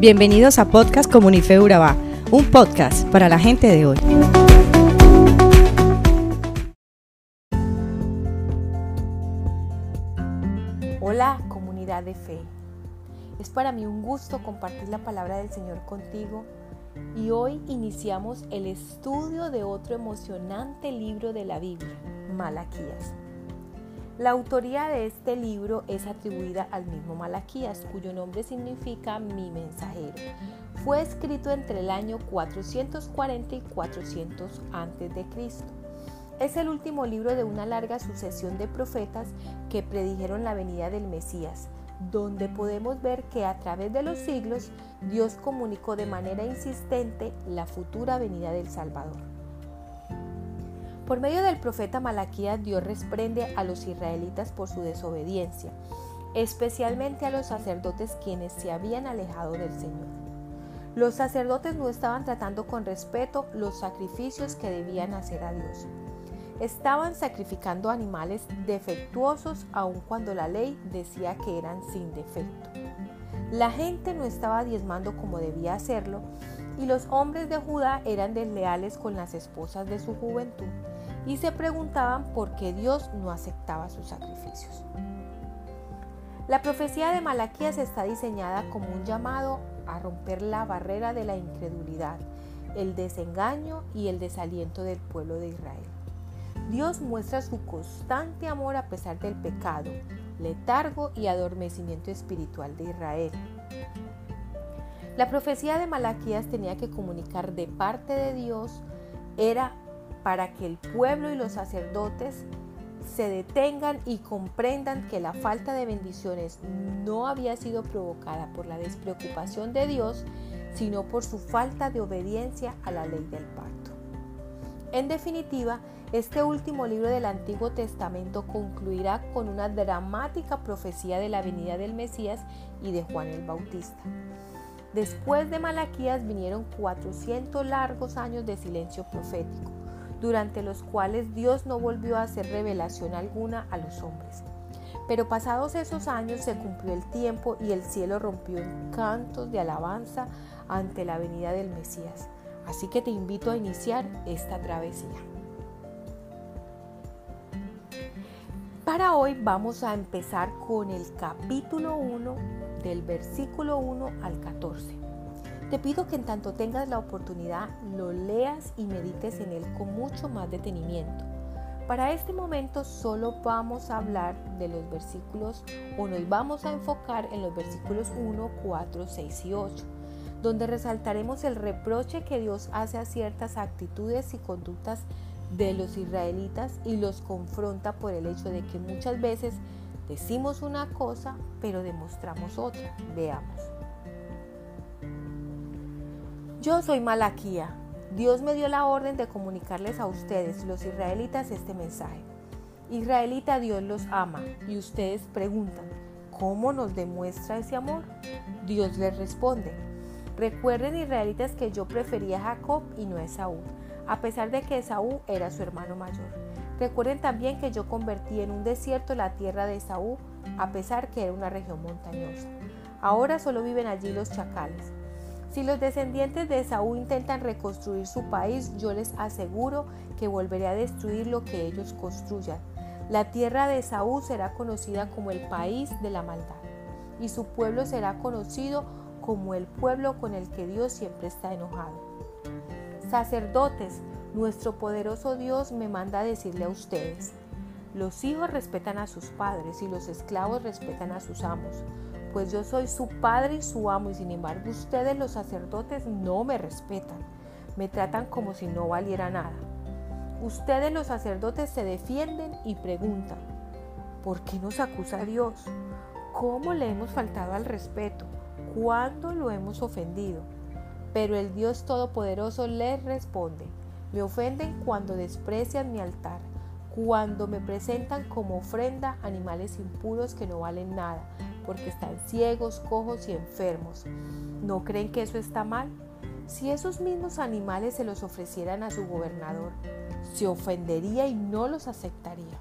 Bienvenidos a Podcast Comunife Urabá, un podcast para la gente de hoy. Hola comunidad de fe. Es para mí un gusto compartir la palabra del Señor contigo y hoy iniciamos el estudio de otro emocionante libro de la Biblia, Malaquías. La autoría de este libro es atribuida al mismo Malaquías, cuyo nombre significa mi mensajero. Fue escrito entre el año 440 y 400 a.C. Es el último libro de una larga sucesión de profetas que predijeron la venida del Mesías, donde podemos ver que a través de los siglos Dios comunicó de manera insistente la futura venida del Salvador. Por medio del profeta Malaquías, Dios reprende a los israelitas por su desobediencia, especialmente a los sacerdotes quienes se habían alejado del Señor. Los sacerdotes no estaban tratando con respeto los sacrificios que debían hacer a Dios. Estaban sacrificando animales defectuosos aun cuando la ley decía que eran sin defecto. La gente no estaba diezmando como debía hacerlo y los hombres de Judá eran desleales con las esposas de su juventud y se preguntaban por qué Dios no aceptaba sus sacrificios. La profecía de Malaquías está diseñada como un llamado a romper la barrera de la incredulidad, el desengaño y el desaliento del pueblo de Israel. Dios muestra su constante amor a pesar del pecado, letargo y adormecimiento espiritual de Israel. La profecía de Malaquías tenía que comunicar de parte de Dios, era para que el pueblo y los sacerdotes se detengan y comprendan que la falta de bendiciones no había sido provocada por la despreocupación de Dios, sino por su falta de obediencia a la ley del pacto. En definitiva, este último libro del Antiguo Testamento concluirá con una dramática profecía de la venida del Mesías y de Juan el Bautista. Después de Malaquías vinieron 400 largos años de silencio profético durante los cuales Dios no volvió a hacer revelación alguna a los hombres. Pero pasados esos años se cumplió el tiempo y el cielo rompió en cantos de alabanza ante la venida del Mesías. Así que te invito a iniciar esta travesía. Para hoy vamos a empezar con el capítulo 1 del versículo 1 al 14. Te pido que en tanto tengas la oportunidad lo leas y medites en él con mucho más detenimiento. Para este momento solo vamos a hablar de los versículos o nos vamos a enfocar en los versículos 1, 4, 6 y 8, donde resaltaremos el reproche que Dios hace a ciertas actitudes y conductas de los israelitas y los confronta por el hecho de que muchas veces decimos una cosa pero demostramos otra. Veamos. Yo soy Malaquía. Dios me dio la orden de comunicarles a ustedes, los israelitas, este mensaje. Israelita, Dios los ama y ustedes preguntan, ¿cómo nos demuestra ese amor? Dios les responde, recuerden israelitas que yo prefería a Jacob y no a Esaú, a pesar de que Esaú era su hermano mayor. Recuerden también que yo convertí en un desierto la tierra de Esaú, a pesar que era una región montañosa. Ahora solo viven allí los chacales. Si los descendientes de Esaú intentan reconstruir su país, yo les aseguro que volveré a destruir lo que ellos construyan. La tierra de Esaú será conocida como el país de la maldad, y su pueblo será conocido como el pueblo con el que Dios siempre está enojado. Sacerdotes, nuestro poderoso Dios me manda a decirle a ustedes, los hijos respetan a sus padres y los esclavos respetan a sus amos pues yo soy su padre y su amo y sin embargo ustedes los sacerdotes no me respetan, me tratan como si no valiera nada. Ustedes los sacerdotes se defienden y preguntan, ¿por qué nos acusa Dios? ¿Cómo le hemos faltado al respeto? ¿Cuándo lo hemos ofendido? Pero el Dios Todopoderoso les responde, me ofenden cuando desprecian mi altar, cuando me presentan como ofrenda animales impuros que no valen nada, porque están ciegos, cojos y enfermos. ¿No creen que eso está mal? Si esos mismos animales se los ofrecieran a su gobernador, se ofendería y no los aceptaría.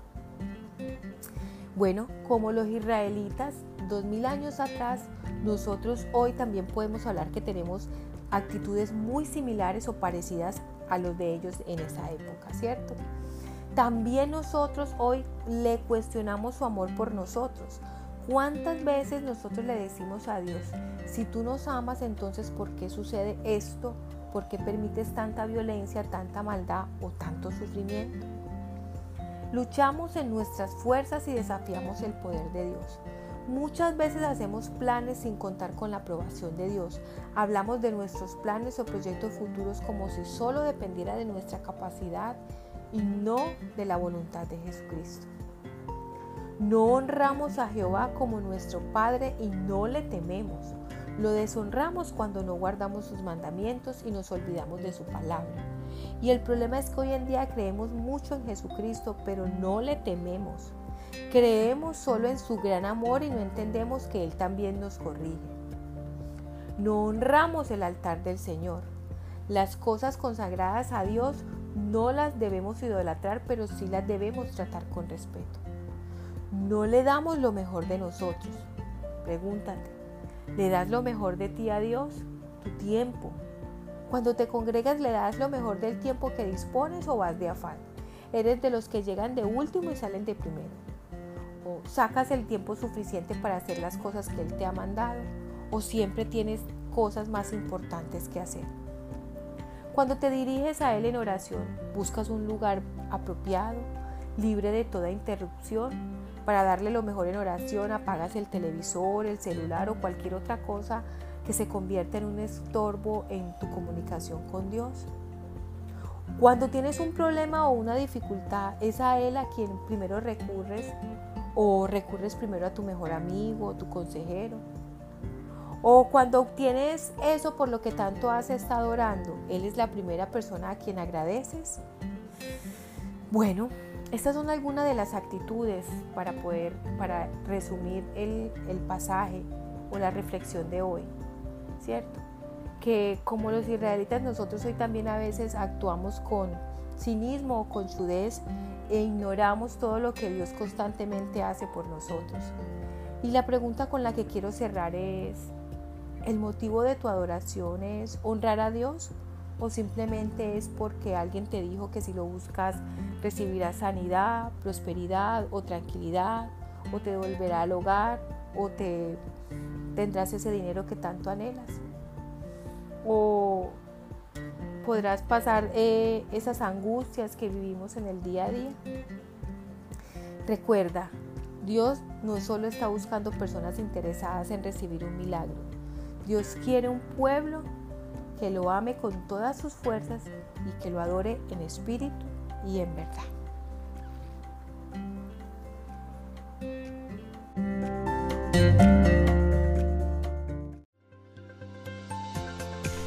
Bueno, como los israelitas, dos mil años atrás, nosotros hoy también podemos hablar que tenemos actitudes muy similares o parecidas a los de ellos en esa época, ¿cierto? También nosotros hoy le cuestionamos su amor por nosotros. ¿Cuántas veces nosotros le decimos a Dios, si tú nos amas, entonces ¿por qué sucede esto? ¿Por qué permites tanta violencia, tanta maldad o tanto sufrimiento? Luchamos en nuestras fuerzas y desafiamos el poder de Dios. Muchas veces hacemos planes sin contar con la aprobación de Dios. Hablamos de nuestros planes o proyectos futuros como si solo dependiera de nuestra capacidad y no de la voluntad de Jesucristo. No honramos a Jehová como nuestro Padre y no le tememos. Lo deshonramos cuando no guardamos sus mandamientos y nos olvidamos de su palabra. Y el problema es que hoy en día creemos mucho en Jesucristo, pero no le tememos. Creemos solo en su gran amor y no entendemos que Él también nos corrige. No honramos el altar del Señor. Las cosas consagradas a Dios no las debemos idolatrar, pero sí las debemos tratar con respeto. No le damos lo mejor de nosotros. Pregúntate, ¿le das lo mejor de ti a Dios? Tu tiempo. Cuando te congregas, ¿le das lo mejor del tiempo que dispones o vas de afán? ¿Eres de los que llegan de último y salen de primero? Sacas el tiempo suficiente para hacer las cosas que Él te ha mandado o siempre tienes cosas más importantes que hacer. Cuando te diriges a Él en oración, buscas un lugar apropiado, libre de toda interrupción. Para darle lo mejor en oración, apagas el televisor, el celular o cualquier otra cosa que se convierta en un estorbo en tu comunicación con Dios. Cuando tienes un problema o una dificultad, es a Él a quien primero recurres o recurres primero a tu mejor amigo o tu consejero. O cuando obtienes eso por lo que tanto has estado orando, Él es la primera persona a quien agradeces. Bueno, estas son algunas de las actitudes para poder, para resumir el, el pasaje o la reflexión de hoy, ¿cierto? Que como los israelitas nosotros hoy también a veces actuamos con cinismo o con sudez e ignoramos todo lo que Dios constantemente hace por nosotros. Y la pregunta con la que quiero cerrar es, ¿el motivo de tu adoración es honrar a Dios o simplemente es porque alguien te dijo que si lo buscas recibirás sanidad, prosperidad o tranquilidad o te devolverá al hogar o te tendrás ese dinero que tanto anhelas? ¿O podrás pasar eh, esas angustias que vivimos en el día a día. Recuerda, Dios no solo está buscando personas interesadas en recibir un milagro. Dios quiere un pueblo que lo ame con todas sus fuerzas y que lo adore en espíritu y en verdad.